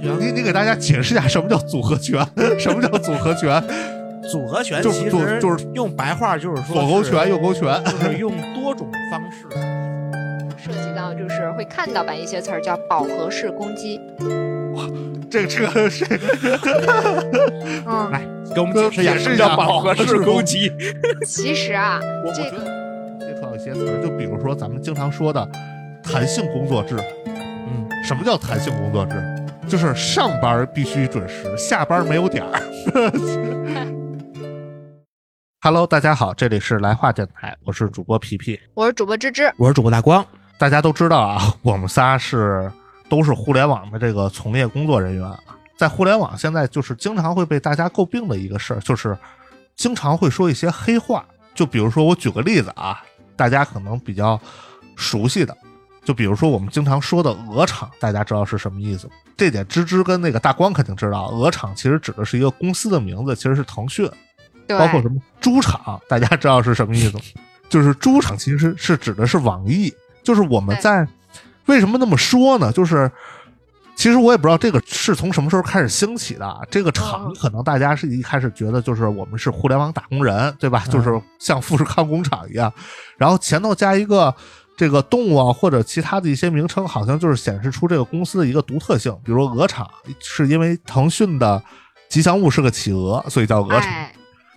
权？你你给大家解释一下什么叫组合拳？什么叫组合拳？组合拳就实就是用白话就是说左勾拳、右勾拳。就是用多种方式。涉及到就是会看到吧一些词儿叫饱和式攻击，哇这个这个是 嗯，来给我们解释一下解释一下什么叫饱和式攻击。其实啊，这个觉得接触到一些词儿，就比如说咱们经常说的弹性工作制。嗯，什么叫弹性工作制？就是上班必须准时，下班没有点儿。Hello，大家好，这里是来话电台，我是主播皮皮。我是主播芝芝，我是主播大光。大家都知道啊，我们仨是都是互联网的这个从业工作人员啊，在互联网现在就是经常会被大家诟病的一个事儿，就是经常会说一些黑话。就比如说，我举个例子啊，大家可能比较熟悉的，就比如说我们经常说的“鹅厂”，大家知道是什么意思吗？这点芝芝跟那个大光肯定知道，鹅厂其实指的是一个公司的名字，其实是腾讯。对，包括什么猪场，大家知道是什么意思吗？就是猪场其实是指的是网易，就是我们在为什么那么说呢？就是其实我也不知道这个是从什么时候开始兴起的啊。这个厂嗯可能大家是一开始觉得就是我们是互联网打工人，对吧？嗯就是像富士康工厂一样，然后前头加一个。这个动物啊，或者其他的一些名称，好像就是显示出这个公司的一个独特性。比如说鹅厂，是因为腾讯的吉祥物是个企鹅，所以叫鹅厂。哎，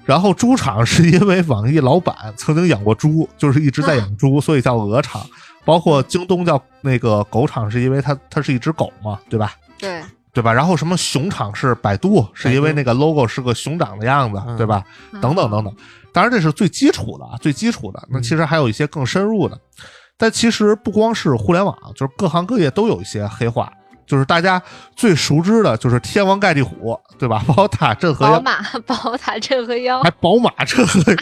然后猪场是因为网易老板曾经养过猪，就是一直在养猪，所以叫鹅厂。包括京东叫那个狗场，是因为它它是一只狗嘛，对吧？对，对吧？然后什么熊场是百度，是因为那个 logo 是个熊掌的样子，嗯对吧？嗯等等等等。当然这是最基础的啊，最基础的。那其实还有一些更深入的。但其实不光是互联网，就是各行各业都有一些黑话。就是大家最熟知的，就是天王盖地虎，对吧？宝塔镇河妖，宝马、宝塔镇河妖还，宝马镇河妖，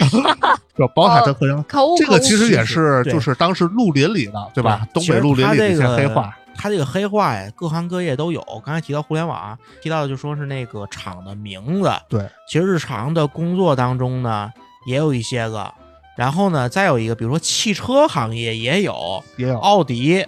对吧？宝 塔镇河妖，这个其实也是就是当时绿林里的，对吧？东北绿林里的一些黑话。它这个黑话呀，各行各业都有。刚才提到互联网，提到的就说是那个厂的名字。对，其实日常的工作当中呢，也有一些个。然后呢，再有一个，比如说汽车行业也有，也有奥迪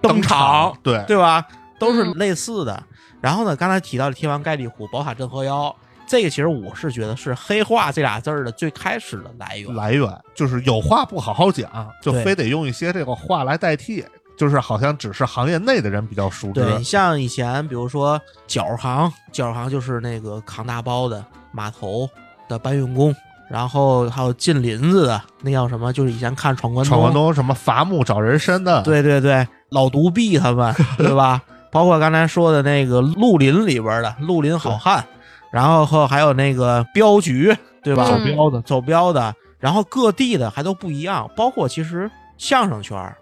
登场，对对吧？都是嗯类似的。然后呢，刚才提到的天王盖地虎、宝塔镇河妖，这个其实我是觉得是黑话这俩字儿的最开始的来源。来源就是有话不好好讲，就非得用一些这个话来代替，就是好像只是行业内的人比较熟知。对，像以前比如说角行，角行就是那个扛大包的码头的搬运工，然后还有进林子的，那叫什么？就是以前看闯关东。闯关东什么伐木找人参的，对对对，老独臂他们，对吧？包括刚才说的那个绿林里边的绿林好汉，然后和还有那个镖局，对吧？走镖的，走镖的，然后各地的还都不一样，包括其实相声圈儿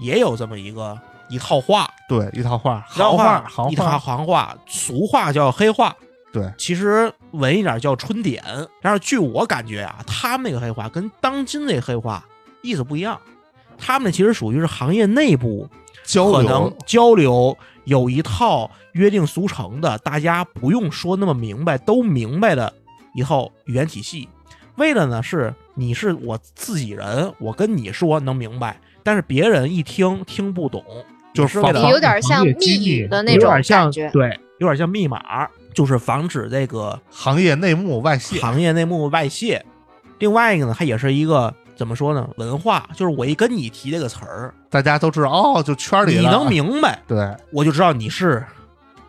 也有这么一个一套话，对一套话，行话，行一套话，行话，俗话叫黑话，对，其实文一点叫春点。但是据我感觉啊，他们那个黑话跟当今那黑话意思不一样，他们那其实属于是行业内部交可能流，交流有一套约定俗成的，大家不用说那么明白，都明白的一套语言体系。为了呢是你是我自己人，我跟你说能明白，但是别人一听听不懂，就是为了有点像密密语的那有种点像感觉，对，有点像密码，就是防止这个行业内幕外泄，行业内幕外泄。另外一个呢，它也是一个怎么说呢？文化，就是我一跟你提这个词儿，大家都知道哦，就圈里了你能明白，对我就知道你是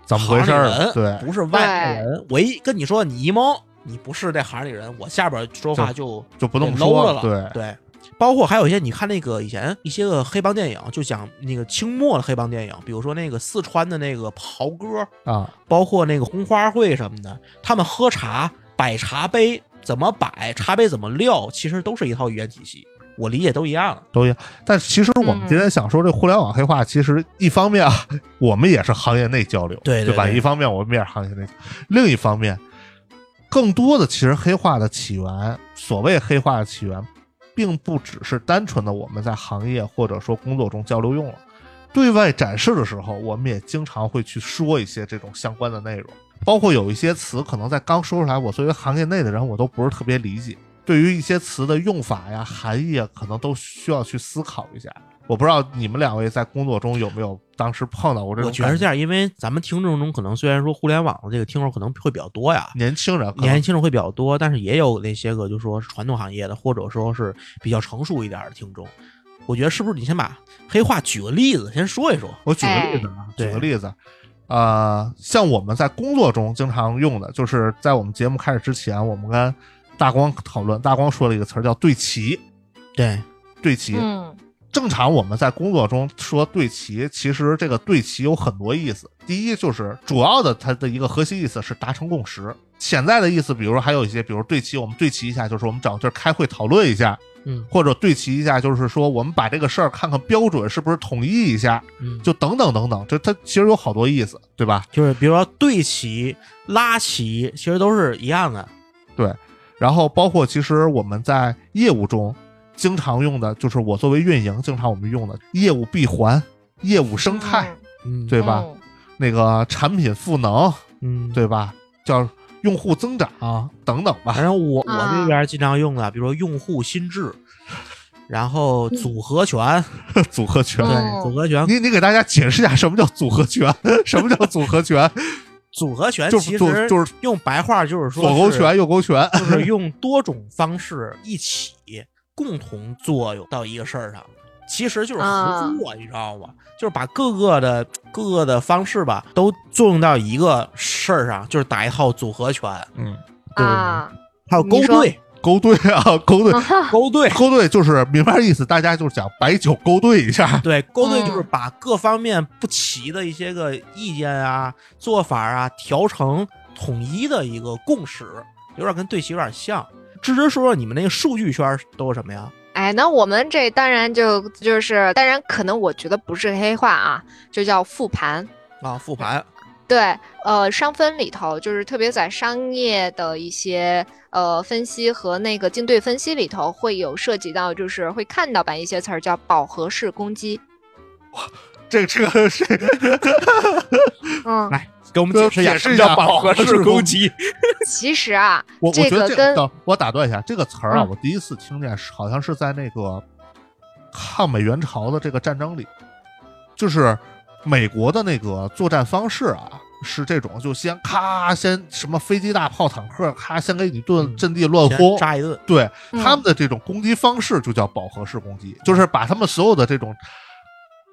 怎么回事儿不是外人。我一跟你说你一懵，你不是这行里人，我下边说话就就不那么说了。对对，包括还有一些你看那个以前一些个黑帮电影，就讲那个清末的黑帮电影，比如说那个四川的那个袍哥，啊，包括那个红花会什么的，他们喝茶摆茶杯怎么摆，茶杯怎么撂，其实都是一套语言体系。我理解都一样。都一样。但其实我们嗯今天想说这互联网黑化，其实一方面啊，我们也是行业内交流，吧？对对吧一方面我们也是行业内，另一方面，更多的其实黑化的起源，所谓黑化的起源，并不只是单纯的我们在行业或者说工作中交流用了。对外展示的时候，我们也经常会去说一些这种相关的内容，包括有一些词，可能在刚说出来，我作为行业内的人，我都不是特别理解。对于一些词的用法呀、含义啊，可能都需要去思考一下。我不知道你们两位在工作中有没有当时碰到过这种？我觉得是这样，因为咱们听众中可能虽然说互联网的这个听众可能会比较多呀，年轻人年轻人会比较多，但是也有那些个就说是传统行业的，或者说是比较成熟一点的听众。我觉得是不是你先把黑话举个例子先说一说？我举个例子啊，举个例子，呃，像我们在工作中经常用的，就是在我们节目开始之前，我们跟大光讨论，大光说了一个词儿叫“对齐对，”，对齐。嗯正常我们在工作中说对齐，其实这个对齐有很多意思。第一就是主要的它的一个核心意思是达成共识，潜在的意思，比如说还有一些，比如对齐，我们对齐一下，就是我们找地儿开会讨论一下，嗯或者对齐一下，就是说我们把这个事儿看看标准是不是统一一下，嗯，就等等等等，就它其实有好多意思，对吧？就是比如说对齐、拉齐，其实都是一样的。对然后包括其实我们在业务中经常用的，就是我作为运营，经常我们用的业务闭环、业务生态，嗯，对吧？嗯那个产品赋能，嗯，对吧？叫用户增长等等吧反。正我我啊这边经常用的，比如说用户心智，然后组合拳，组合拳，对，嗯组合拳，你你给大家解释一下什么叫组合拳？什么叫组合拳？组合拳就是就其实就是用白话就是说是左勾拳、右勾拳。就是用多种方式一起共同作用到一个事儿上，其实就是合啊作，你知道吗？就是把各个的各个的方式吧，都作用到一个事儿上，就是打一套组合拳，嗯，对啊，还有勾兑，勾兑啊，勾兑，勾兑。勾兑就是明白意思，大家就是讲白酒勾兑一下。对，勾兑嗯就是把各方面不齐的一些个意见啊、做法啊调成统一的一个共识，有点跟对齐有点像。芝芝说说你们那个数据圈都是什么呀？哎，那我们这当然就就是，当然可能我觉得不是黑话啊，就叫复盘。啊，复盘，对，呃，商分里头就是特别在商业的一些呃分析和那个竞对分析里头，会有涉及到，就是会看到吧一些词儿叫饱和式攻击。哇这这个是嗯，来给我们解释一下解释一下什么叫饱和式攻击。其实啊，我我觉得这等我打断一下，这个词儿啊，嗯。我第一次听见是好像是在那个抗美援朝的这个战争里，就是美国的那个作战方式啊，是这种，就先咔先什么飞机大炮坦克，咔先给你一顿嗯阵地乱轰，炸一顿，对嗯他们的这种攻击方式就叫饱和式攻击，就是把他们所有的这种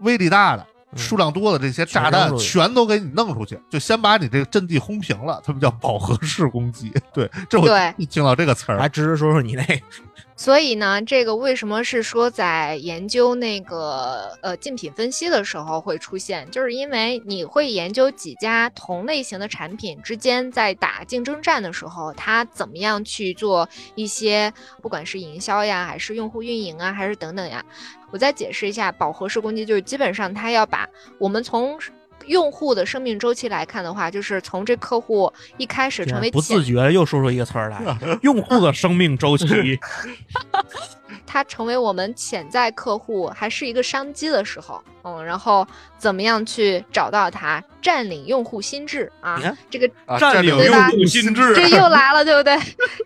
威力大的、嗯数量多的这些炸弹全都给你弄出去，就先把你这个阵地轰平了，他们叫饱和式攻击。对，这我对。一听到这个词儿，来芝芝说说你那个所以呢，这个为什么是说在研究那个呃竞品分析的时候会出现，就是因为你会研究几家同类型的产品之间在打竞争战的时候，它怎么样去做一些不管是营销呀，还是用户运营啊，还是等等呀。我再解释一下，饱和式攻击就是基本上它要把我们从用户的生命周期来看的话，就是从这客户一开始成为不自觉地又说出一个词儿来，用户的生命周期。他成为我们潜在客户还是一个商机的时候，嗯，然后怎么样去找到他，占领用户心智啊？这个啊占领用户心智，这 又来了，对不对？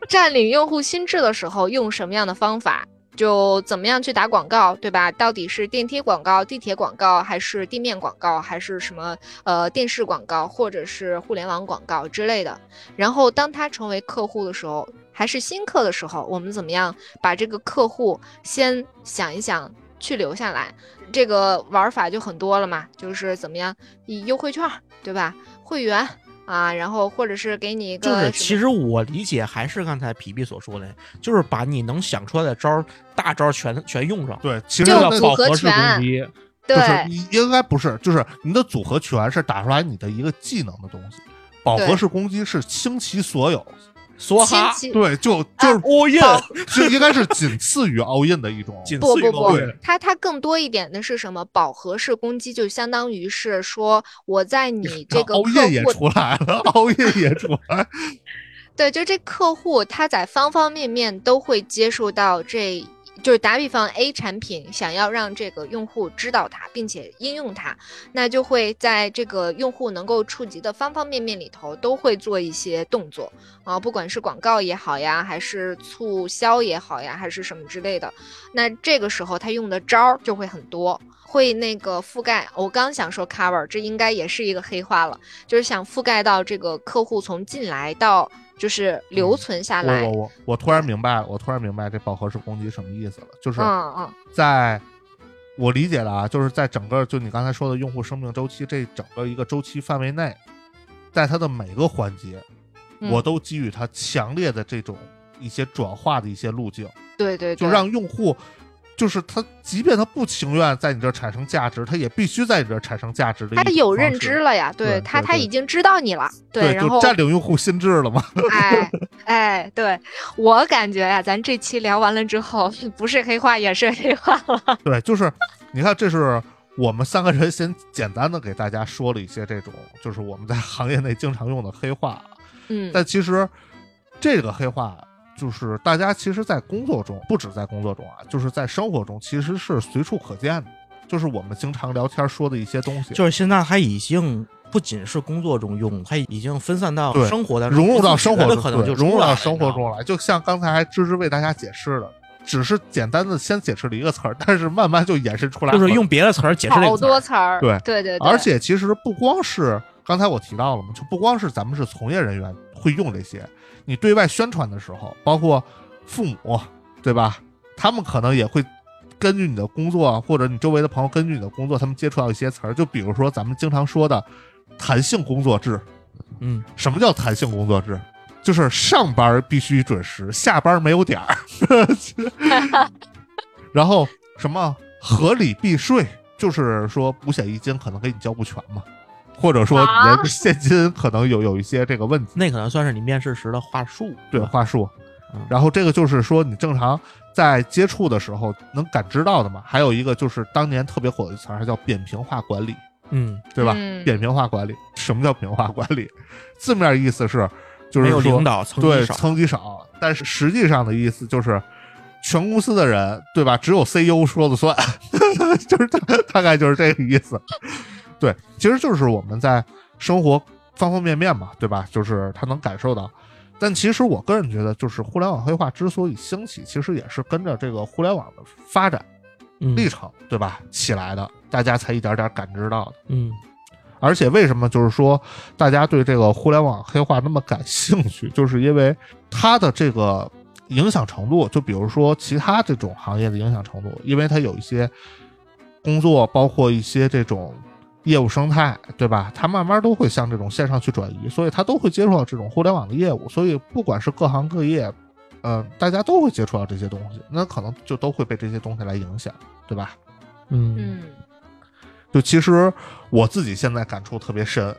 占领用户心智的时候，用什么样的方法？就怎么样去打广告，对吧？到底是电梯广告、地铁广告，还是地面广告，还是什么呃电视广告，或者是互联网广告之类的？然后当他成为客户的时候，还是新客的时候，我们怎么样把这个客户先想一想，去留下来？这个玩法就很多了嘛，就是怎么样以优惠券，对吧？会员啊，然后或者是给你一个就是其实我理解还是刚才皮皮所说的，就是把你能想出来的招儿大招儿全全用上，对，其实就叫饱和式攻击。对。就是你应该不是，就是你的组合拳是打出来你的一个技能的东西，饱和式攻击是倾其所有，梭哈，对，就就是 all in，应该是仅次于 all in 的一种。仅不不不它它更多一点的是什么？饱和式攻击就相当于是说我在你 这个 all in 也出来了，all in 也出来，对，就这客户他在方方面面都会接触到这就是打比方，A 产品想要让这个用户知道它，并且应用它，那就会在这个用户能够触及的方方面面里头，都会做一些动作啊，不管是广告也好呀，还是促销也好呀，还是什么之类的。那这个时候他用的招儿就会很多，会那个覆盖。我刚想说 cover，这应该也是一个黑话了，就是想覆盖到这个客户从进来到。就是留存下来。我我我我突然明白了，我突然明白这饱和式攻击什么意思了，就是嗯嗯，在我理解了啊，就是在整个就你刚才说的用户生命周期这整个一个周期范围内，在它的每个环节，嗯我都给予它强烈的这种一些转化的一些路径，对对对，就让用户。就是他，即便他不情愿在你这儿产生价值，他也必须在你这儿产生价值他有认知了呀，对他他已经知道你了，对，然后就占领用户心智了嘛。哎 哎，对我感觉呀，咱这期聊完了之后，不是黑话也是黑话了。对，就是你看，这是我们三个人先简单的给大家说了一些这种，就是我们在行业内经常用的黑话。嗯，但其实这个黑话，就是大家其实，在工作中，不止在工作中啊，就是在生活中，其实是随处可见的。就是我们经常聊天说的一些东西，就是现在它已经不仅是工作中用，它已经分散到生活当中，融入到生活可能就融入到生活中来。就像刚才芝芝为大家解释的，只是简单的先解释了一个词儿，但是慢慢就衍生出来，就是用别的词儿解释这好个词儿多词儿，对对对对，而且其实不光是刚才我提到了嘛，就不光是咱们是从业人员会用这些，你对外宣传的时候，包括父母，对吧？他们可能也会根据你的工作或者你周围的朋友根据你的工作，他们接触到一些词儿，就比如说咱们经常说的弹性工作制。嗯，什么叫弹性工作制？就是上班必须准时，下班没有点儿。然后什么合理避税，就是说五险一金可能给你交不全嘛，或者说你啊的现金可能有有一些这个问题，那可能算是你面试时的话术，对话术嗯。然后这个就是说你正常在接触的时候能感知到的嘛。还有一个就是当年特别火的词儿，还叫扁平化管理。嗯，对吧？嗯扁平化管理，什么叫扁平化管理？字面意思是，就是说领导层对层级少，但是实际上的意思就是，全公司的人，对吧？只有 CEO 说了算，就是大大概就是这个意思。对，其实就是我们在生活方方面面嘛，对吧？就是他能感受到。但其实我个人觉得，就是互联网黑化之所以兴起，其实也是跟着这个互联网的发展嗯历程，对吧？起来的，大家才一点点感知到的。嗯而且为什么就是说大家对这个互联网黑化那么感兴趣，就是因为它的这个影响程度，就比如说其他这种行业的影响程度，因为它有一些工作，包括一些这种业务生态，对吧？它慢慢都会向这种线上去转移，所以它都会接触到这种互联网的业务，所以不管是各行各业，呃，大家都会接触到这些东西，那可能就都会被这些东西来影响，对吧？嗯嗯就其实我自己现在感触特别深，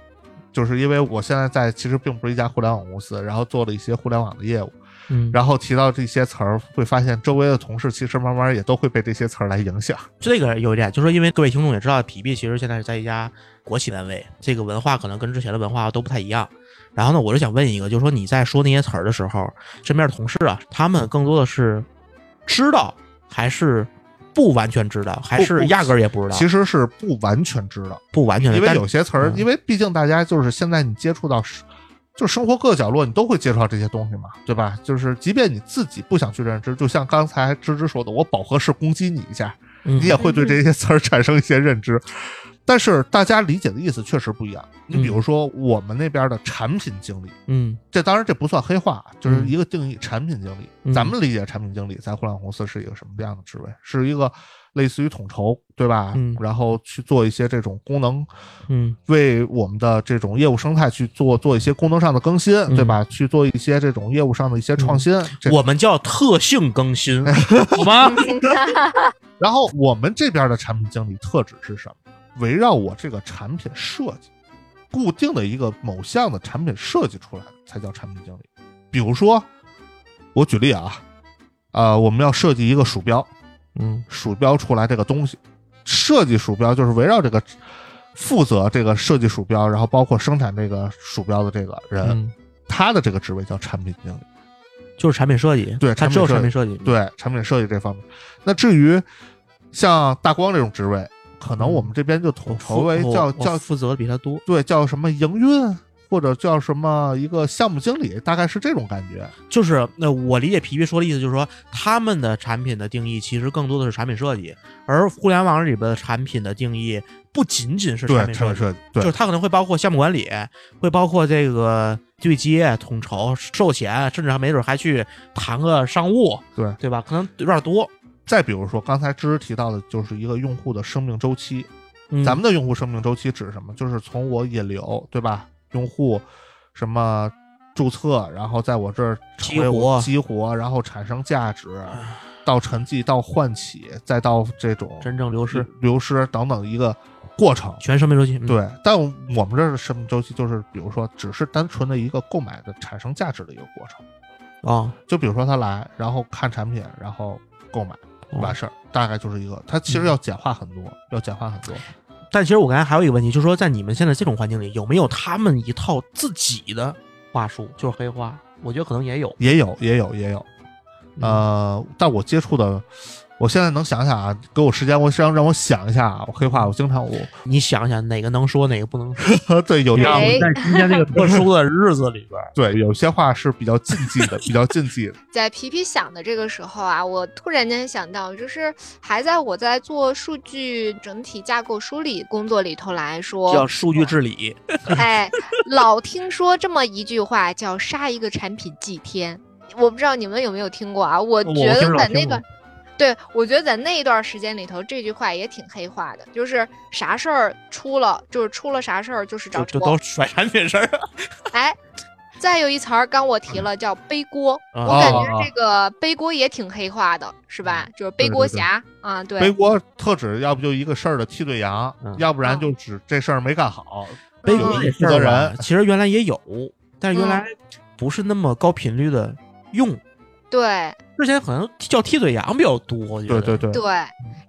就是因为我现在在其实并不是一家互联网公司，然后做了一些互联网的业务，嗯，然后提到这些词儿，会发现周围的同事其实慢慢也都会被这些词儿来影响。这个有一点，就是说，因为各位听众也知道，皮皮其实现在是在一家国企单位，这个文化可能跟之前的文化都不太一样。然后呢，我就想问一个，就是说你在说那些词儿的时候，身边的同事啊，他们更多的是知道还是不完全知道，还是压根儿也不知道？其实是不完全知道，不完全的，因为但有些词儿，嗯因为毕竟大家就是现在你接触到生，就生活各个角落，你都会接触到这些东西嘛，对吧？就是即便你自己不想去认知，就像刚才芝芝说的，我饱和式攻击你一下，嗯你也会对这些词儿产生一些认知。但是大家理解的意思确实不一样。你比如说我们那边的产品经理，嗯这当然这不算黑话，就是嗯一个定义，产品经理。嗯咱们理解产品经理在互联网公司是一个什么样的职位？是一个类似于统筹，对吧？嗯然后去做一些这种功能，嗯为我们的这种业务生态去做做一些功能上的更新，嗯对吧？去做一些这种业务上的一些创新。这我们叫特性更新，好吗？然后我们这边的产品经理特质是什么？围绕我这个产品设计，固定的一个某项的产品设计出来才叫产品经理。比如说，我举例啊，呃，我们要设计一个鼠标，嗯鼠标出来这个东西，设计鼠标就是围绕这个负责这个设计鼠标，然后包括生产这个鼠标的这个人，嗯，他的这个职位叫产品经理。就是产品设计，对他只有产品设计，对产品设计这方面。那至于像大光这种职位，可能我们这边就统筹为叫叫负责的比他多。对叫什么营运，或者叫什么一个项目经理，大概是这种感觉。就是那我理解皮皮说的意思，就是说他们的产品的定义其实更多的是产品设计，而互联网里边的产品的定义不仅仅是产品设计，设计，对就是它可能会包括项目管理，会包括这个对接、统筹、售前，甚至还没准还去谈个商务，对对吧？可能有点多。再比如说刚才芝芝提到的，就是一个用户的生命周期。嗯咱们的用户生命周期指什么？就是从我引流，对吧？用户什么注册，然后在我这儿成为我激活，然后产生价值，到沉寂，到唤起，再到这种真正流失，流失等等一个过程。全生命周期。嗯，对，但我们这儿的生命周期就是，比如说，只是单纯的一个购买的产生价值的一个过程。哦，就比如说他来，然后看产品，然后购买，哦完事儿，大概就是一个。它其实要简化很多，要简化很多。但其实我刚才还有一个问题，就是说在你们现在这种环境里，有没有他们一套自己的话术，就是黑话？我觉得可能也有。也有，也有，也有。呃，但我接触的，我现在能想想啊，给我时间，我想让我想一下啊。我黑话，我经常我你想想哪个能说，哪个不能说？对有哎样子，在今天这个特殊的日子里边，对有些话是比较禁忌的，比较禁忌的。在皮皮想的这个时候啊，我突然间想到，就是还在我在做数据整体架构梳理工作里头来说，叫数据治理。哎，老听说这么一句话，叫杀一个产品祭天。我不知道你们有没有听过啊？我觉得在那个对我觉得在那一段时间里头，这句话也挺黑化的，就是啥事儿出了，就是出了啥事儿，就是找就就都。甩产品事儿。哎，再有一词儿，刚我提了，叫背锅。啊我感觉啊这个背锅也挺黑化的，是吧？就是背锅侠啊，对。背锅特指要不就一个事儿的替罪羊，嗯要不然就指这事儿没干好。背锅这负责人人其实原来也有，但是原来嗯不是那么高频率的用。对之前可能叫替罪羊比较多，我觉得对对对，对，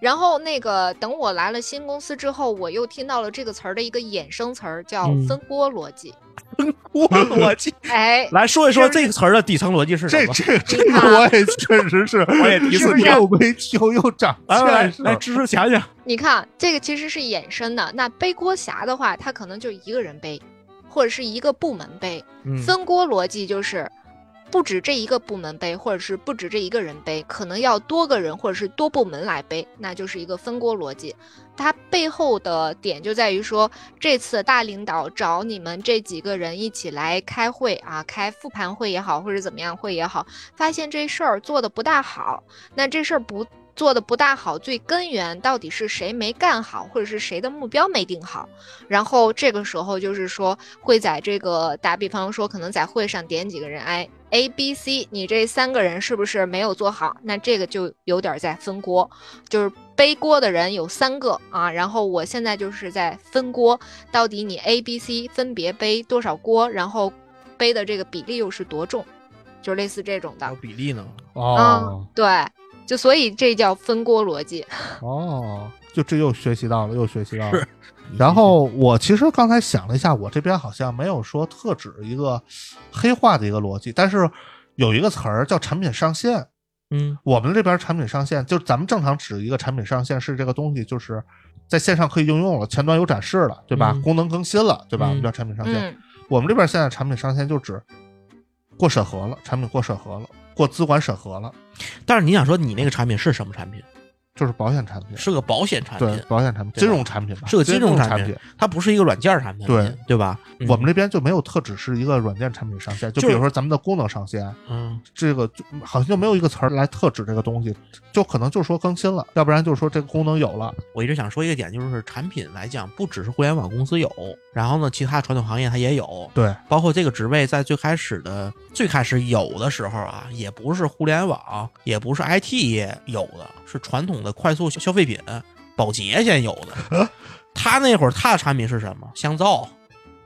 然后那个等我来了新公司之后，我又听到了这个词儿的一个衍生词儿，叫嗯分锅逻辑。分锅逻辑。哎，来说一说这个词儿的底层逻辑是什么？这这这个我也确实是，我也第一次听又没又又长 来来来芝芝讲讲。你看这个其实是衍生的。那背锅侠的话，他可能就一个人背，或者是一个部门背。嗯分锅逻辑就是。不止这一个部门背，或者是不止这一个人背，可能要多个人或者是多部门来背，那就是一个分锅逻辑。它背后的点就在于说，这次大领导找你们这几个人一起来开会啊，开复盘会也好，或者怎么样会也好，发现这事儿做的不大好，那这事儿不做的不大好，最根源到底是谁没干好，或者是谁的目标没定好？然后这个时候就是说，会在这个打比方说，可能在会上点几个人，哎，A、B、C，你这三个人是不是没有做好？那这个就有点在分锅，就是背锅的人有三个啊，然后我现在就是在分锅，到底你 A、B、C 分别背多少锅，然后背的这个比例又是多重，就类似这种的有。比例呢？哦嗯，对，就所以这叫分锅逻辑。哦，就这又学习到了，又学习到了是。然后我其实刚才想了一下，我这边好像没有说特指一个黑化的一个逻辑，但是有一个词儿叫产品上线。嗯我们这边产品上线，就是咱们正常指一个产品上线是这个东西就是在线上可以应用了，前端有展示了，对吧？嗯功能更新了，对吧？嗯我们叫产品上线。嗯，我们这边现在产品上线就指过审核了，产品过审核了，过资管审核了，但是你想说你那个产品是什么产品？就是保险产品，是个保险产品对品，保险产品、金融产品吧，是个金融产产品它不是一个软件产品，对对吧？嗯我们这边就没有特指是一个软件产品上线，就就比如说咱们的功能上线，嗯这个就好像就没有一个词儿来特指这个东西，就可能就是说更新了，要不然就是说这个功能有了。我一直想说一个点，就是产品来讲，不只是互联网公司有，然后呢，其他传统行业它也有，对，包括这个职位在最开始的最开始有的时候啊，也不是互联网，也不是 IT 业有的，是传统的快速消费品，保洁先有的。他那会儿他的产品是什么？香皂，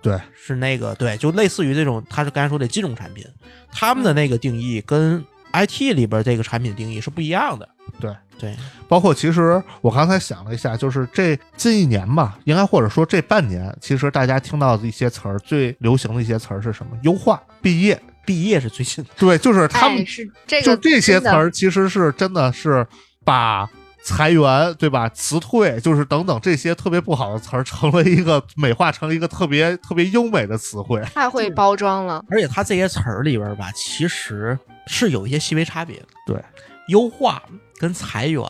对，是那个对，就类似于这种，他是刚才说的金融产品，他们的那个定义跟 IT 里边这个产品定义是不一样的。对对，包括其实我刚才想了一下，就是这近一年吧，应该或者说这半年，其实大家听到的一些词儿，最流行的一些词儿是什么？优化、毕业。毕业是最近的。对，就是他们哎、是这个就这些词儿，其实是真的是把裁员，对吧？辞退，就是等等这些特别不好的词儿，成了一个美化成一个特别特别优美的词汇。太会包装了。而且它这些词儿里边吧，其实是有一些细微差别的。对，优化跟裁员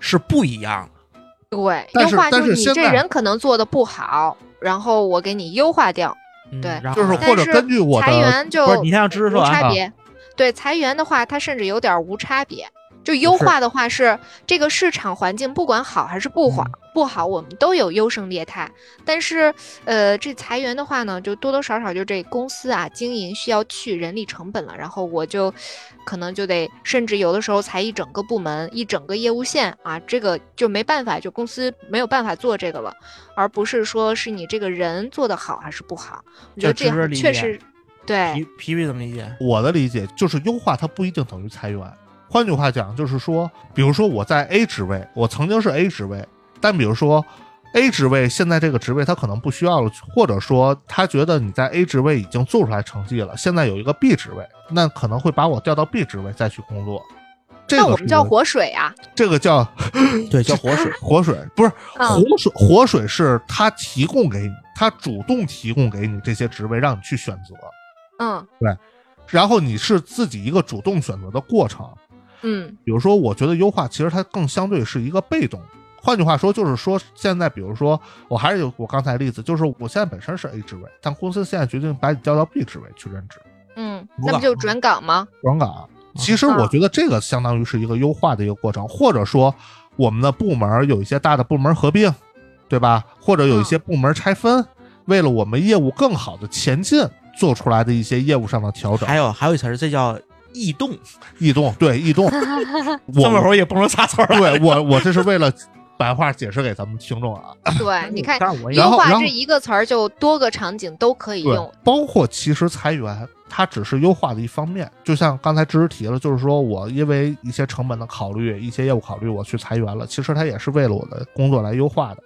是不一样的。对，优化就是你这人可能做的不好，然后我给你优化掉。嗯对然后就是或者根据我的裁员就不是你像知识说无啊差别。对裁员的话，它甚至有点无差别。就优化的话是这个市场环境不管好还是不好，不好我们都有优胜劣汰。但是呃，这裁员的话呢，就多多少少就这公司啊经营需要去人力成本了，然后我就可能就得甚至有的时候裁一整个部门、一整个业务线啊，这个就没办法，就公司没有办法做这个了，而不是说是你这个人做的好还是不好。我觉得这确实对皮皮皮怎么理解？我的理解就是优化它不一定等于裁员。换句话讲，就是说，比如说我在 A 职位，我曾经是 A 职位，但比如说 A 职位现在这个职位他可能不需要了，或者说他觉得你在 A 职位已经做出来成绩了，现在有一个 B 职位，那可能会把我调到 B 职位再去工作。这个那我们叫活水啊，这个叫对，叫 活水。活水，不是嗯活水，活水是他提供给你，他主动提供给你这些职位让你去选择，嗯对然后你是自己一个主动选择的过程。嗯比如说，我觉得优化其实它更相对是一个被动。换句话说，就是说现在，比如说，我还是有我刚才例子，就是我现在本身是 A 职位，但公司现在决定把你调到 B 职位去任职嗯，那不就转岗吗？转岗。其实我觉得这个相当于是一个优化的一个过程，或者说我们的部门有一些大的部门合并，对吧？或者有一些部门拆分，为了我们业务更好的前进，做出来的一些业务上的调整还。有还有一词儿，这叫异动。异动，对异动，我这么会儿也不能仨词儿了。对我我这是为了白话解释给咱们听众啊。对，你看优化这一个词儿就多个场景都可以用。，包括其实裁员，它只是优化的一方面。就像刚才知识提了，就是说我因为一些成本的考虑、一些业务考虑，我去裁员了。其实它也是为了我的工作来优化的。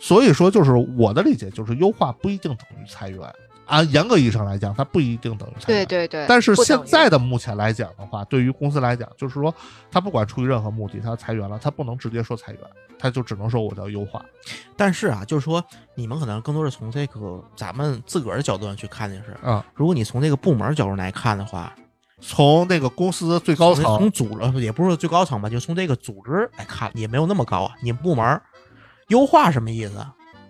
所以说，就是我的理解，就是优化不一定等于裁员。按严格意义上来讲，它不一定等于裁员。对对对，但是现在的目前来讲的话，对于公司来讲，就是说，他不管出于任何目的，他裁员了，他不能直接说裁员，他就只能说我叫优化。但是啊，就是说你们可能更多是从这个咱们自个儿的角度上去看这事儿。啊、如果你从这个部门角度来看的话，从那个公司最高层从组织也不是说最高层吧，就从这个组织来看，也没有那么高啊。你们部门优化什么意思？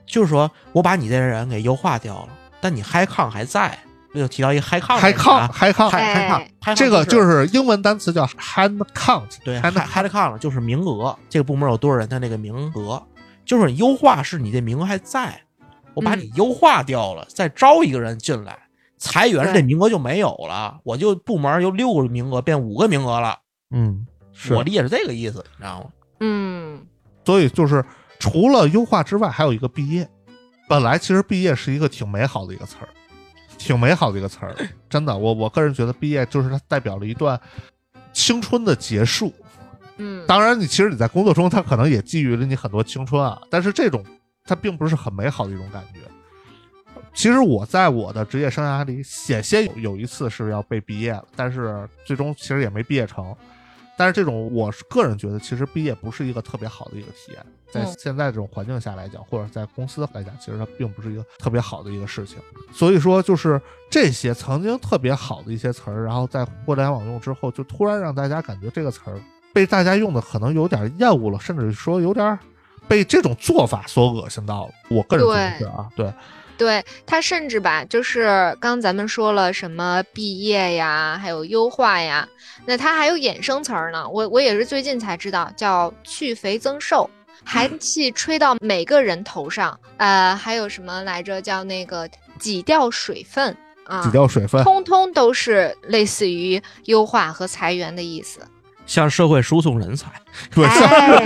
就是说我把你这个人给优化掉了，但你 high 抗还在。这就提到一个嗨抗，嗨抗嗨抗，嗨嗨抗。哎，嗨抗这个就就是英文单词叫 hand count，对，hand count，就是名额，这个部门有多少人的那个名额，就是你优化是你这名额还在，我把你优化掉了，再招一个人进来，裁员是这名额就没有了，我就部门由六个名额变五个名额了，嗯，是。我理解是这个意思，你知道吗？嗯，所以就是除了优化之外，还有一个毕业。本来其实毕业是一个挺美好的一个词儿，挺美好的一个词儿，真的，我我个人觉得毕业就是它代表了一段青春的结束。嗯，当然，你其实你在工作中，它可能也寄予了你很多青春啊，但是这种它并不是很美好的一种感觉。其实我在我的职业生涯里，险些有有一次是要被毕业了，但是最终其实也没毕业成。但是这种，我是个人觉得，其实毕业不是一个特别好的一个体验，在嗯现在这种环境下来讲，或者在公司来讲，其实它并不是一个特别好的一个事情。所以说，就是这些曾经特别好的一些词儿，然后在互联网用之后，就突然让大家感觉这个词儿被大家用的可能有点厌恶了，甚至说有点被这种做法所恶心到了。我个人觉得是啊，对，对他甚至吧，就是刚咱们说了什么毕业呀，还有优化呀，那它还有衍生词儿呢。我我也是最近才知道，叫去肥增瘦，寒气吹到每个人头上。呃，还有什么来着？叫那个挤掉水分啊，挤掉水分，通通都是类似于优化和裁员的意思。向社会输送人才，对，哎，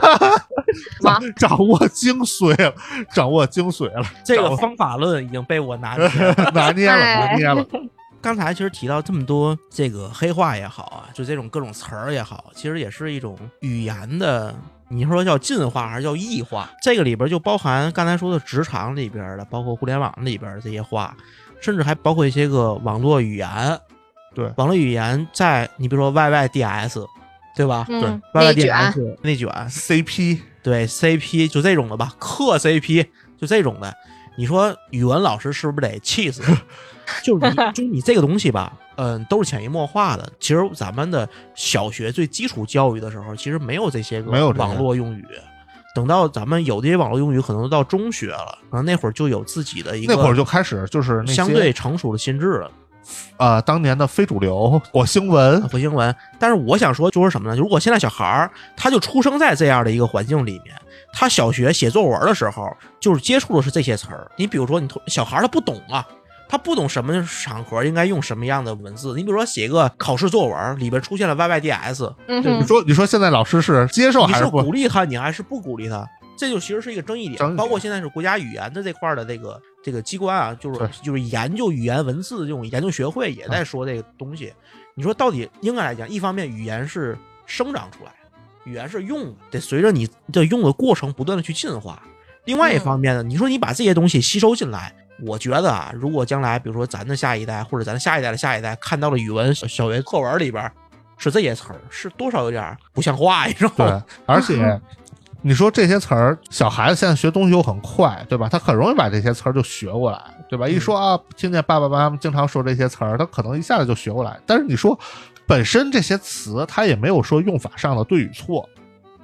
王掌掌握精髓了，掌握精髓了，这个方法论已经被我拿捏了。拿捏了，哎拿捏了。刚才其实提到这么多这个黑话也好啊，就这种各种词儿也好，其实也是一种语言的，你说叫进化还是叫异化？这个里边就包含刚才说的职场里边的，包括互联网里边的这些话，甚至还包括一些个网络语言。对网络语言在你比如说 YYDS，对吧？嗯，YYDS 内卷，CP 对 CP 就这种的吧，克 CP 就这种的。你说语文老师是不是得气死？就你，就你这个东西吧，嗯，都是潜移默化的。其实咱们的小学最基础教育的时候，其实没有这些个网络用语。等到咱们有这些网络用语，可能都到中学了，可能那会儿就有自己的一个那会儿就开始就是相对成熟的心智了。呃当年的非主流火星文火星文。但是我想说，就是什么呢？如果现在小孩儿他就出生在这样的一个环境里面，他小学写作文的时候，就是接触的是这些词儿。你比如说，你同小孩儿他不懂啊，他不懂什么场合应该用什么样的文字。你比如说写一个考试作文，里边出现了 YYDS，你嗯你，说你说现在老师是接受还是鼓励他，你还是不鼓励他？这就其实是一个争议点，争议点包括现在是国家语言的这块儿的这个这个机关啊，就是对就是研究语言文字这种研究学会也在说这个东西。你说到底应该来讲，一方面语言是生长出来，语言是用的，得随着你的用的过程不断的去进化。另外一方面呢，你说你把这些东西吸收进来，我觉得啊，如果将来比如说咱的下一代或者咱下一代的下一代看到了语文小小学课文里边是这些词儿，是多少有点不像话，你知道吗？对，而且你说这些词儿，小孩子现在学东西又很快，对吧？他很容易把这些词儿就学过来，对吧？一说啊，听见爸爸妈妈经常说这些词儿，他可能一下子就学过来。但是你说本身这些词，他也没有说用法上的对与错，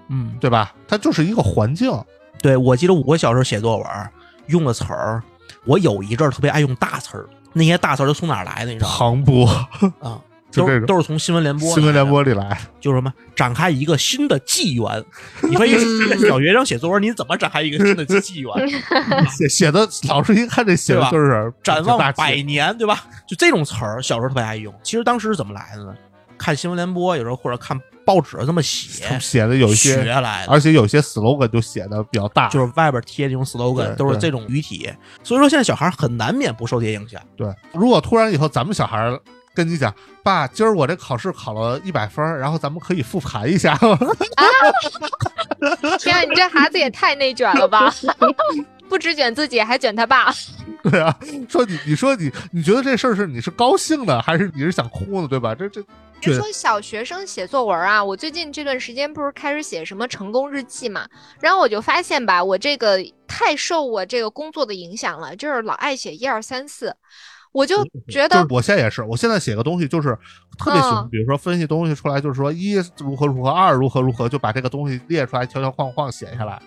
嗯，对吧？它就是一个环境。对，我记得我小时候写作文用的词儿，我有一阵儿特别爱用大词儿，那些大词儿都从哪儿来的？你知道吗？磅礴，啊，都是都是从新闻联播，新闻联，播里来，就是什么展开一个新的纪元。你说一个小学生写作文，你怎么展开一个新的纪元？写写的老师一看这写的就是展望百年，对吧？就这种词儿，小时候特别爱用。其实当时是怎么来的呢？看新闻联播，有时候或者看报纸这么写，写的有一学些，来的。而且有些 slogan 就写的比较大，就是外边贴这种 slogan，都是这种语体，所以说现在小孩很难免不受这些影响。对，如果突然以后咱们小孩儿跟你讲，爸，今儿我这考试考了一百分，然后咱们可以复盘一下吗？天啊，你这孩子也太内卷了吧！不只卷自己，还卷他爸。对啊，说你，你说你，你觉得这事儿是你是高兴的，还是你是想哭呢？对吧？这这别说小学生写作文啊，我最近这段时间不是开始写什么成功日记嘛，然后我就发现吧，我这个太受我这个工作的影响了，就是老爱写一二三四，我就觉得就我现在也是，我现在写个东西就是特别喜欢，嗯比如说分析东西出来，就是说一如何如何，二如何如何，就把这个东西列出来，条条框框写下来。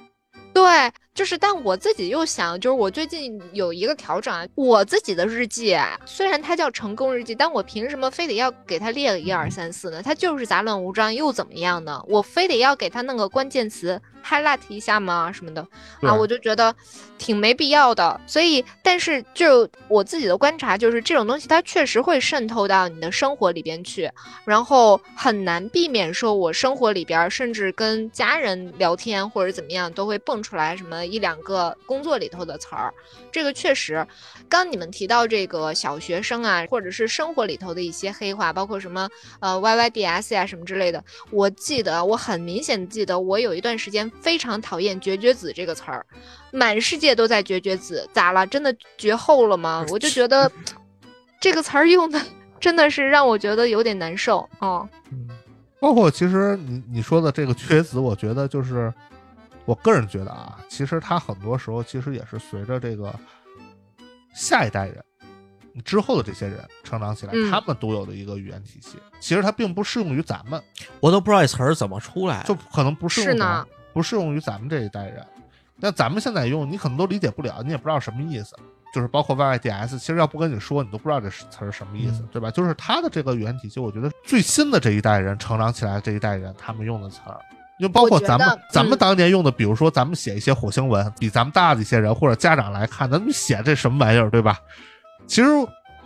对，就是，但我自己又想，就是我最近有一个调整啊，我自己的日记啊，虽然它叫成功日记，但我凭什么非得要给它列个一二三四呢？它就是杂乱无章，又怎么样呢？我非得要给它弄个关键词 highlight 一下吗？什么的啊，我就觉得挺没必要的。所以，但是就我自己的观察，就是这种东西它确实会渗透到你的生活里边去，然后很难避免说，我生活里边甚至跟家人聊天或者怎么样，都会蹦出来什么一两个工作里头的词儿。这个确实，刚你们提到这个小学生啊，或者是生活里头的一些黑话，包括什么呃 YYDS 呀、什么之类的，我记得我很明显记得，我有一段时间非常讨厌“绝绝子”这个词儿，满世界都在“绝绝子”，咋了？真的绝后了吗？我就觉得 这个词儿用的真的是让我觉得有点难受哦。嗯，包括其实你你说的这个缺子，我觉得就是我个人觉得啊，其实它很多时候其实也是随着这个下一代人之后的这些人成长起来，嗯他们独有的一个语言体系。其实它并不适用于咱们，我都不知道这词儿怎么出来。就可能不适用咱是呢不适用于咱们这一代人。那咱们现在用，你可能都理解不了，你也不知道什么意思。就是包括 YYDS，其实要不跟你说，你都不知道这词儿什么意思，嗯对吧？就是它的这个语言体系，我觉得最新的这一代人成长起来这一代人，他们用的词儿，就包括咱们咱们嗯当年用的，比如说咱们写一些火星文，比咱们大的一些人或者家长来看，咱们写这什么玩意儿，对吧？其实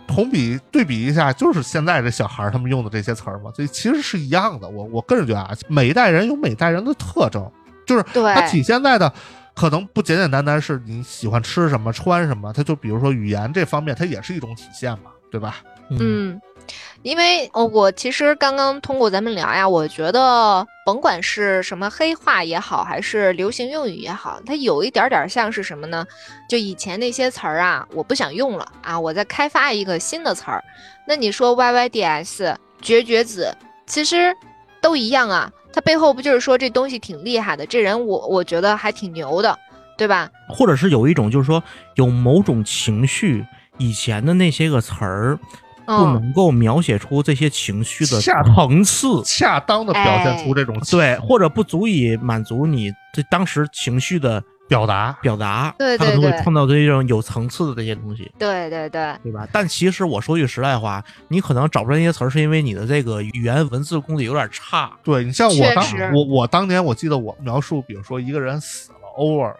同比对比一下，就是现在这小孩儿他们用的这些词儿嘛，这其实是一样的。我我个人觉得啊，每一代人有每一代人的特征，就是它体现在的可能不简简单单是你喜欢吃什么穿什么，它就比如说语言这方面，它也是一种体现嘛，对吧？嗯，嗯，因为呃我其实刚刚通过咱们聊呀，我觉得甭管是什么黑话也好，还是流行用语也好，它有一点点像是什么呢？就以前那些词儿啊，我不想用了啊，我在开发一个新的词儿。那你说 YYDS、绝绝子，其实都一样啊，它背后不就是说这东西挺厉害的，这人我我觉得还挺牛的，对吧？或者是有一种就是说有某种情绪，以前的那些个词儿不嗯，能够描写出这些情绪的层次，恰当的表现出这种对，或者不足以满足你这当时情绪的表达。表达，对他可能会创造这种有层次的这些东西，对对对，对吧？但其实我说句实在话，你可能找不出来那些词儿，是因为你的这个语言文字功底有点差。对你像我当我我当年我记得我描述，比如说一个人死了 over，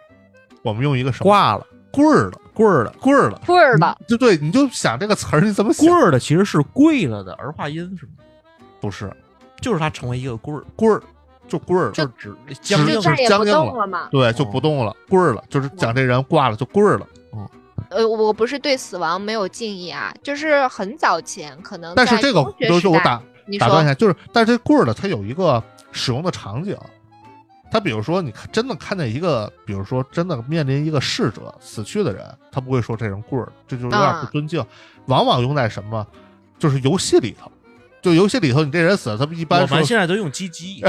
我们用一个什么挂了，棍儿了棍儿了，棍儿了，棍儿的，就对，你就想这个词儿你怎么想棍？儿的其实是跪了的儿化音，是吗？不是就是它成为一个棍儿，棍儿，就棍儿，就是指是僵硬僵硬了嘛。对，就不动了，棍儿了，就是讲这人挂了就棍儿了。呃，我不是对死亡没有敬意啊，就是很早前可能但是这个就是我打你打断一下，就是但是这棍儿呢，它有一个使用的场景。他比如说，你看真的看见一个，比如说真的面临一个逝者死去的人，他不会说这人棍儿，这就有点不啊尊敬。往往用在什么，就是游戏里头，就游戏里头你这人死了，他们一般我说 们现在都用鸡鸡，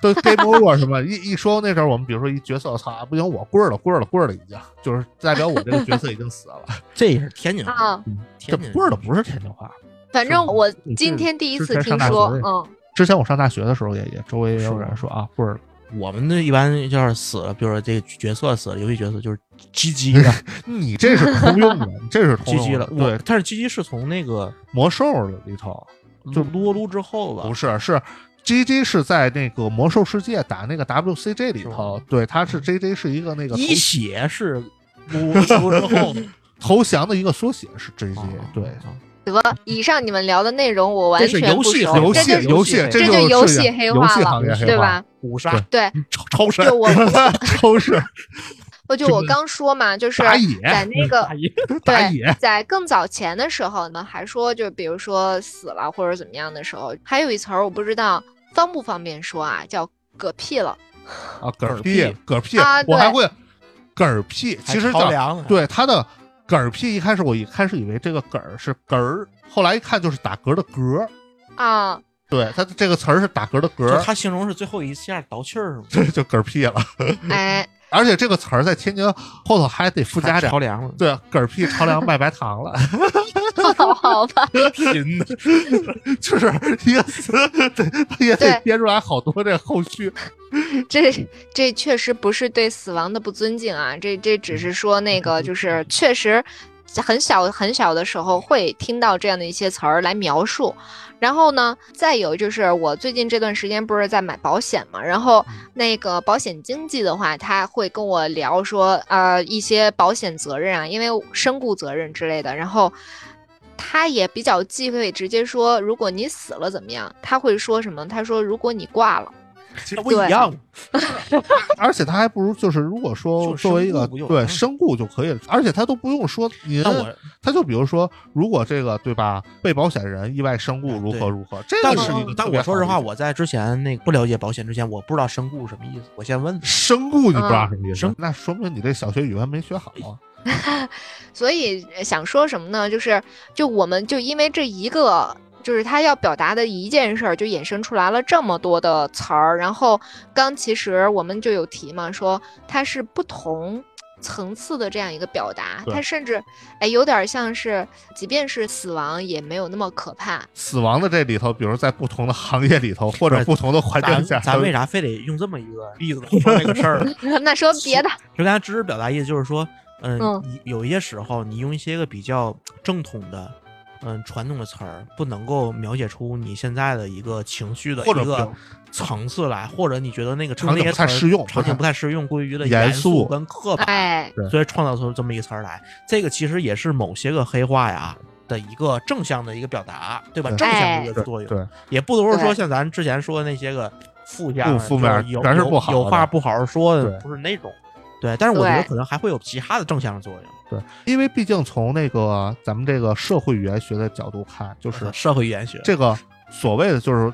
都 game over 什么，一一说那阵儿我们比如说一角色，操，不行，我棍儿了，棍儿了，棍儿了，已经就是代表我这个角色已经死了。这也是天津话，天津棍儿的不是天津话。反正我今天第一之次听说学，嗯，之前我上大学的时候也也周围也有人说啊不是，我们的一般就是死了，比如说这个角色死了，游戏角色就是鸡鸡了，你这是通用的，你 这是通鸡鸡了。用的。对，但是鸡鸡是从那个魔兽里头就撸撸之后吧不，是是。G G 是在那个魔兽世界打那个 W C G 里头，对，它是 J J 是一个那个投一血是撸 撸之后，投降的一个缩写是 J J，对，得，以上你们聊的内容我完全不熟，游戏游这就游戏游戏，这这就就是游戏黑化了对吧？五杀对，超超神就我 超市 我就我刚说嘛，就是在那个对打野，在更早前的时候呢，还说就比如说死了或者怎么样的时候，还有一词儿我不知道方不方便说啊，叫嗝屁了。啊，嗝嗝屁屁嗝屁啊，我还会嗝屁，其实对它的嗝屁，一开始我一开始以为这个嗝儿是嗝儿，后来一看就是打嗝的嗝，啊，对它这个词儿是打嗝的就嗝，他形容是最后一下倒气儿，这 就嗝屁了。哎，而且这个词儿在天津后头还得附加点还着，凉了，对，嗝屁朝凉卖白糖了，好吧，拼的。就是一个词，对，也编出来好多这后续。这这确实不是对死亡的不尊敬啊，这这只是说那个就是确实很小很小的时候会听到这样的一些词儿来描述。然后呢，再有就是我最近这段时间不是在买保险嘛，然后那个保险经纪的话，他会跟我聊说，呃，一些保险责任啊，因为身故责任之类的，然后。他也比较忌讳直接说，如果你死了怎么样？他会说什么？他说，如果你挂了，其实不一样，而且他还不如就是，如果说作为一个对身故就可以了，而且他都不用说您但我他就比如说，如果这个对吧，被保险人意外身故如何如何，这个是一个但我说实话，我在之前那个不了解保险之前，我不知道身故什么意思。我先问，身故你不知道什么意思身，那说明你这小学语文没学好啊。所以呃想说什么呢？就是就我们就因为这一个，就是他要表达的一件事儿，就衍生出来了这么多的词儿。然后刚其实我们就有提嘛，说它是不同。层次的这样一个表达，对它甚至哎有点像是，即便是死亡也没有那么可怕。死亡的这里头，比如在不同的行业里头，或者不同的环境下，咱为啥非得用这么一个例子说这个事儿？那说别的，就刚才知识表达意思就是说，嗯，嗯你有一些时候你用一些个比较正统的。嗯，传统的词儿不能够描写出你现在的一个情绪的一个层次来，或者你觉得那个场景不太适用场景不太适用，过于的严肃跟刻板，哎，所以创造出这么一个词儿来。这个其实也是某些个黑话呀的一个正向的一个表达，对吧？对正向的哎一个作用，对，也不都是说像咱之前说的那些个负向的、负负面有有全是不好的有话不好好说的，不是那种。对，但是我觉得可能还会有其他的正向的作用。对，因为毕竟从那个咱们这个社会语言学的角度看，就是社会语言学，这个所谓的就是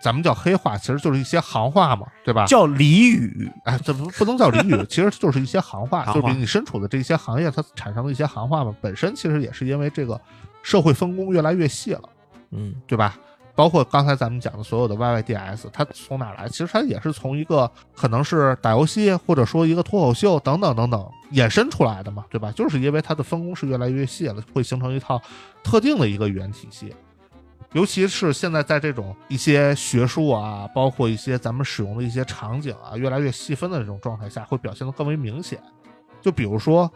咱们叫黑话，其实就是一些行话嘛，对吧？叫俚语。哎，怎么不能叫俚语，其实就是一些行话，行话就是你身处的这些行业它产生的一些行话嘛，本身其实也是因为这个社会分工越来越细了，嗯，对吧？包括刚才咱们讲的所有的 YYDS，它从哪来？其实它也是从一个可能是打游戏，或者说一个脱口秀等等等等衍生出来的嘛，对吧？就是因为它的分工是越来越细了，会形成一套特定的一个语言体系。尤其是现在在这种一些学术啊，包括一些咱们使用的一些场景啊，越来越细分的这种状态下，会表现得更为明显。就比如说，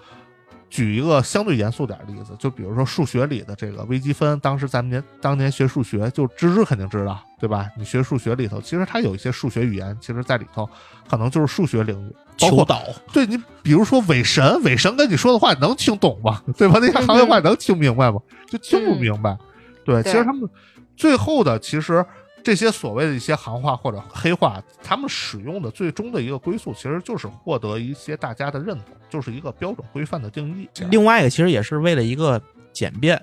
举一个相对严肃点的例子，就比如说数学里的这个微积分，当时咱们年当年学数学，就芝芝肯定知道，对吧？你学数学里头，其实它有一些数学语言，其实在里头可能就是数学领域，包括求导，对你，比如说伪神，伪神跟你说的话，你能听懂吗？对吧？那些行业话你能听明白吗？就听不明白。对，其实他们最后的，其实这些所谓的一些行话或者黑话，他们使用的最终的一个归宿，其实就是获得一些大家的认同，就是一个标准规范的定义。另外一个其实也是为了一个简便，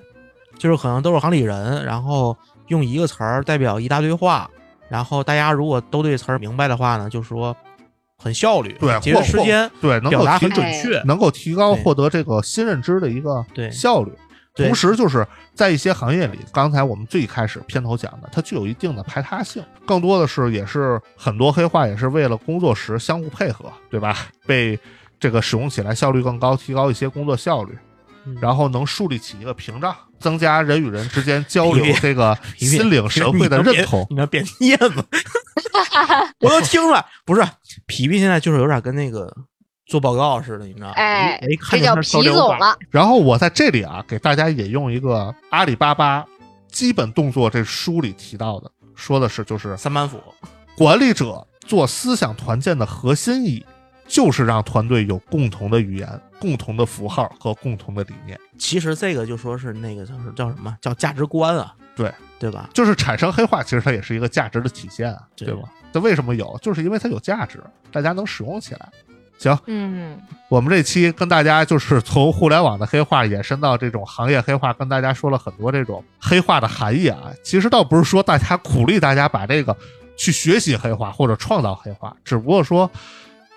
就是可能都是行里人，然后用一个词儿代表一大堆话，然后大家如果都对词儿明白的话呢，就是说很效率，对，节约时间，对，能够提表达很准哎确。能够提高获得这个新认知的一个对效率。对同时，就是在一些行业里，刚才我们最开始片头讲的，它具有一定的排他性，更多的是也是很多黑话也是为了工作时相互配合，对吧？被这个使用起来效率更高，提高一些工作效率，嗯然后能树立起一个屏障，增加人与人之间交流这个 心领神会的认同。你要变叶子，我都听了。不是 皮皮现在就是有点跟那个做报告似的，你知道吗？哎没，看这叫见他说皮这。总了。然后我在这里啊，给大家引用一个阿里巴巴基本动作这书里提到的，说的是就是三板斧，管理者做思想团建的核心意义，就是让团队有共同的语言、共同的符号和共同的理念，其实这个就说是那个叫是叫什么叫价值观啊？对对吧？就是产生黑化，其实它也是一个价值的体现啊，对对吧？它为什么有？就是因为它有价值，大家能使用起来。行，嗯，我们这期跟大家就是从互联网的黑化延伸到这种行业黑化，跟大家说了很多这种黑化的含义啊。其实倒不是说大家鼓励大家把这个去学习黑化或者创造黑化，只不过说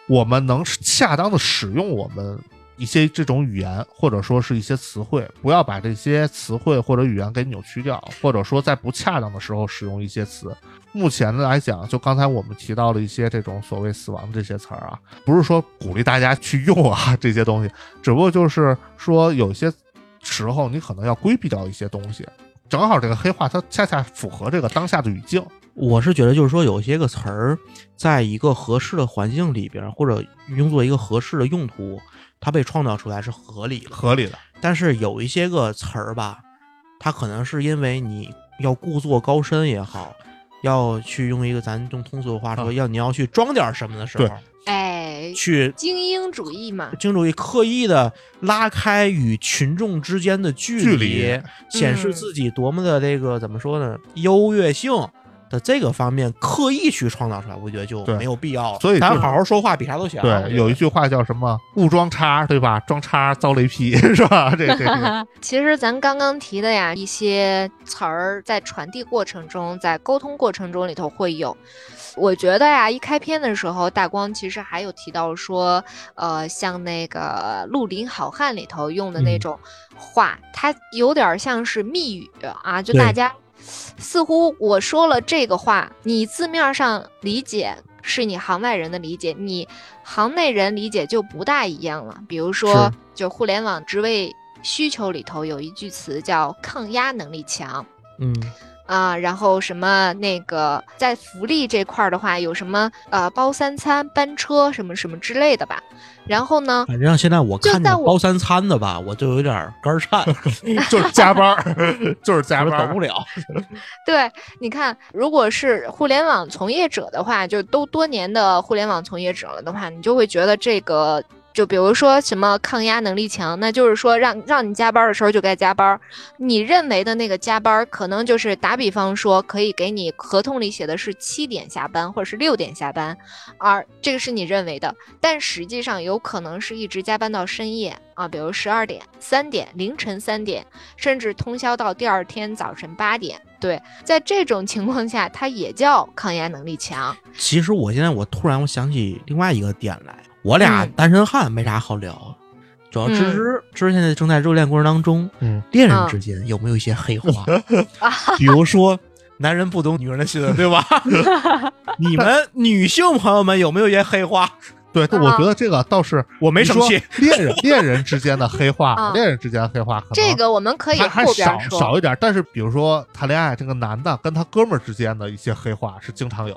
我们能恰当的使用我们一些这种语言或者说是一些词汇，不要把这些词汇或者语言给扭曲掉，或者说在不恰当的时候使用一些词。目前来讲，就刚才我们提到了一些这种所谓死亡的这些词儿啊，不是说鼓励大家去用啊 这些东西，只不过就是说有些时候你可能要规避掉一些东西。正好这个黑话它恰恰符合这个当下的语境，我是觉得，就是说，有些个词儿，在一个合适的环境里边，或者用作一个合适的用途，它被创造出来是合理的。合理的。但是有一些个词儿吧，它可能是因为你要故作高深也好，要去用一个咱用通俗的话说，啊要你要去装点什么的时候对，哎，去精英主义嘛，精英主义刻意的拉开与群众之间的距距离显示嗯自己多么的这个怎么说呢优越性的这个方面，刻意去创造出来，我觉得就没有必要了。所以就是咱好好说话比啥都强。对，有一句话叫什么“误装叉”，对吧？装叉遭雷劈，是吧？这这个 其实咱刚刚提的呀，一些词儿在传递过程中，在沟通过程中里头会有。我觉得呀，一开篇的时候，大光其实还有提到说，呃，像那个《绿林好汉》里头用的那嗯种话，它有点像是密语啊，就大家似乎我说了这个话，你字面上理解是你行外人的理解，你行内人理解就不大一样了。比如说，就互联网职位需求里头有一句词叫抗压能力强。嗯，啊，然后什么那个在福利这块儿的话，有什么呃包三餐、班车什么什么之类的吧。然后呢，反正现在我看就在我见包三餐的吧，我就有点肝儿颤，就是加班儿，就是加班儿，等不了。对，你看，如果是互联网从业者的话，就都多年的互联网从业者了的话，你就会觉得这个就比如说什么抗压能力强，那就是说让让你加班的时候就该加班。你认为的那个加班，可能就是打比方说可以给你合同里写的是七点下班或者是六点下班，而这个是你认为的，但实际上有可能是一直加班到深夜啊，比如十二点、三点、凌晨三点，甚至通宵到第二天早晨八点。对，在这种情况下，它也叫抗压能力强。其实我现在我突然我想起另外一个点来，我俩嗯单身汉没啥好聊，主要芝芝芝芝现在正在热恋过程当中，嗯，恋人之间有没有一些黑话？比如说。男人不懂女人的心，对吧？你们女性朋友们有没有一些黑话？对，我觉得这个倒是我没生气。恋人 恋人之间的黑话，啊恋人之间的黑话可能这个我们可以还还少后边说。少一点，但是比如说谈恋爱，这个男的跟他哥们儿之间的一些黑话是经常有，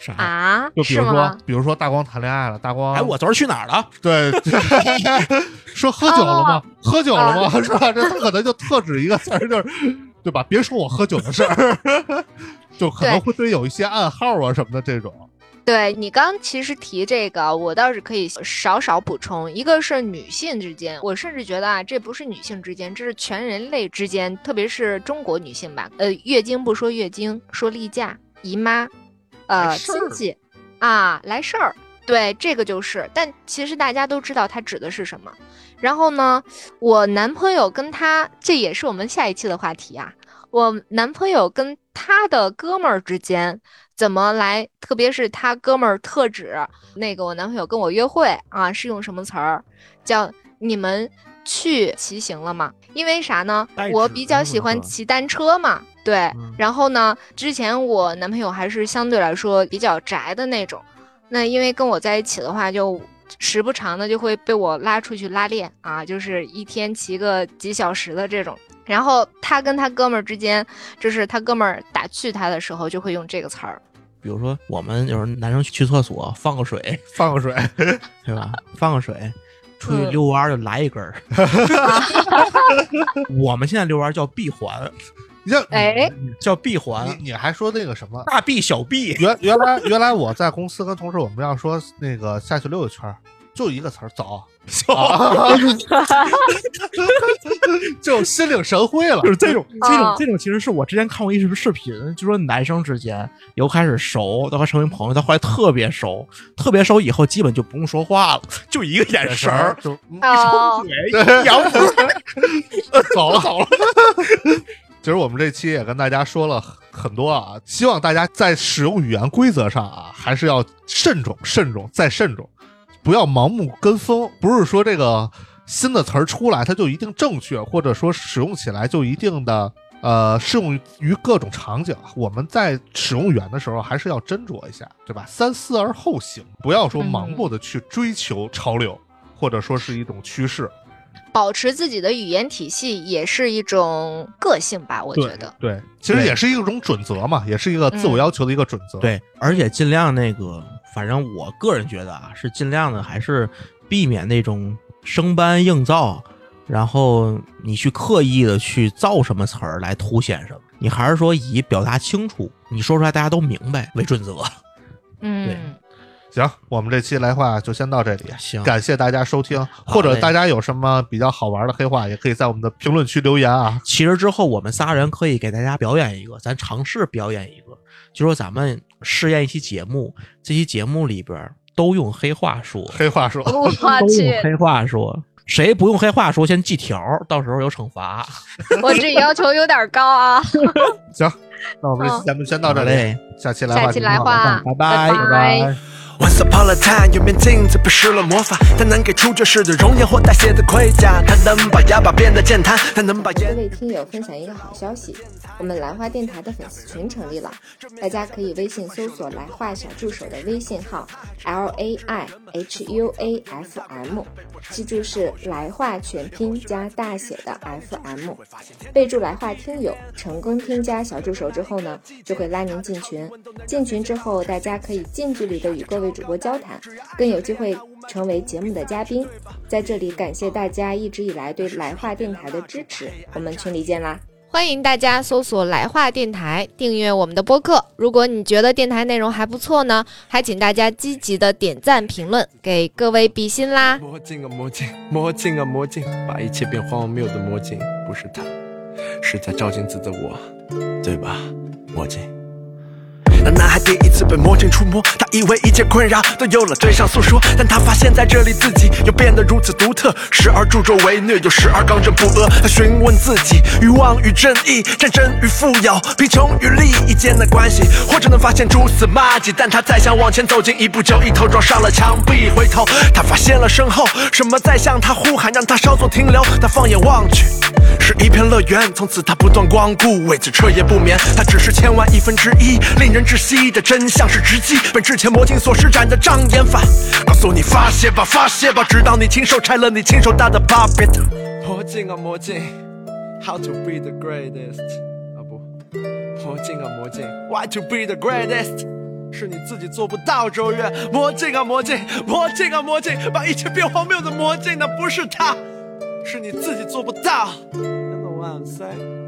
啥？啊，就比如说是吗？，比如说大光谈恋爱了，大光哎，我昨儿去哪儿了？对，说喝酒了吗？哦喝酒了吗？是吧？这他可能就特指一个词儿，就是对吧？别说我喝酒的事儿，就可能会对有一些暗号啊什么的这种。对你刚其实提这个，我倒是可以少少补充。一个是女性之间，我甚至觉得啊，这不是女性之间，这是全人类之间，特别是中国女性吧。呃，月经不说月经，说例假、姨妈，呃，亲戚啊，来事儿。对，这个就是，但其实大家都知道它指的是什么。然后呢，我男朋友跟他，这也是我们下一期的话题啊。我男朋友跟他的哥们儿之间怎么来，特别是他哥们儿特指那个我男朋友跟我约会啊，是用什么词儿？叫你们去骑行了吗？因为啥呢？我比较喜欢骑单车嘛，对。嗯然后呢，之前我男朋友还是相对来说比较宅的那种，那因为跟我在一起的话，就时不常的就会被我拉出去拉练啊，就是一天骑个几小时的这种。然后他跟他哥们儿之间，就是他哥们儿打趣他的时候，就会用这个词儿。比如说，我们有时候男生去厕所放个水，放个水，对吧？放个水，出去嗯遛弯儿就来一根儿。我们现在遛弯儿叫闭环，你这哎，叫闭环。你，你还说那个什么？大臂小臂。原原来 原来我在公司跟同事我们要说那个下去溜一圈儿，就一个词儿走，啊 就心领神会了。就。是这种这种啊这种，其实是我之前看过一视视频，就说男生之间由开始熟，到成为朋友，到后来特别熟，特别熟以后基本就不用说话了，就一个眼神儿，就嗯。哦，对，扬子走了走了。其实我们这期也跟大家说了很多啊，希望大家在使用语言规则上啊，还是要慎重、慎重再慎重，不要盲目跟风。不是说这个新的词儿出来它就一定正确，或者说使用起来就一定的呃适用于各种场景。我们在使用语言的时候还是要斟酌一下，对吧？三思而后行，不要说盲目的去追求潮流，或者说是一种趋势。保持自己的语言体系也是一种个性吧，我觉得。对，其实也是一种准则嘛，也是一个自我要求的一个准则。，对，而且尽量那个，反正我个人觉得啊，是尽量的还是避免那种生搬硬造，然后你去刻意的去造什么词儿来凸显什么，你还是说以表达清楚，你说出来大家都明白为准则。嗯，行，我们这期来话就先到这里，行感谢大家收听，或者大家有什么比较好玩的黑话，也可以在我们的评论区留言啊。其实之后我们仨人可以给大家表演一个，咱尝试表演一个，就说咱们试验一期节目，这期节目里边儿都用黑话说，黑话说，我 都去用，黑话说。谁不用黑话说，先记条儿，到时候有惩罚。我这要求有点高啊。行，那我们这期嗯节目先到这里，下期来话，下期来话，拜拜拜拜。Once upon a time，有面镜子被施了魔法，它能给出这世的容颜或代谢的盔甲，它能把哑巴变得健谈，它能把各。位听友分享一个好消息，我们兰花电台的粉丝群成立了，大家可以微信搜索“来话小助手”的微信号 L A I H U A F M，记住是来话全拼加大写的 F M，备注来话听友，成功添加小助手之后呢，就会拉您进群。进群之后，大家可以近距离的与各位主播交谈，更有机会成为节目的嘉宾。在这里感谢大家一直以来对来话电台的支持，我们群里见啦！欢迎大家搜索“来话电台”，订阅我们的播客。如果你觉得电台内容还不错呢，还请大家积极的点赞评论，给各位比心啦！魔镜啊魔镜，魔镜啊魔镜，把一切变荒谬的魔镜，不是他，是在照镜子的我，对吧？魔镜。那男孩第一次被魔镜触摸，他以为一切困扰都有了对象诉说，但他发现在这里自己又变得如此独特，时而助纣为虐，又时而刚正不阿。他询问自己：欲望与正义，战争与富有，贫穷与利益间的关系，或者能发现蛛丝马迹。但他再想往前走近一步，就一头撞上了墙壁。回头，他发现了身后什么在向他呼喊，让他稍作停留。他放眼望去。是一片乐园，从此他不断光顾，为此彻夜不眠。他只是千万亿分之一，令人窒息的真相是直击本之前魔镜所施展的障眼法。告诉你发泄吧，发泄吧，直到你亲手拆了你亲手搭的 puppet。魔镜啊魔镜，How to be the greatest？啊不，魔镜啊魔镜，Why to be the greatest？是你自己做不到，周越。魔镜啊魔镜，魔镜啊魔镜，把一切变荒谬的魔镜，那不是他。是你自己做不到。You know what I'm saying?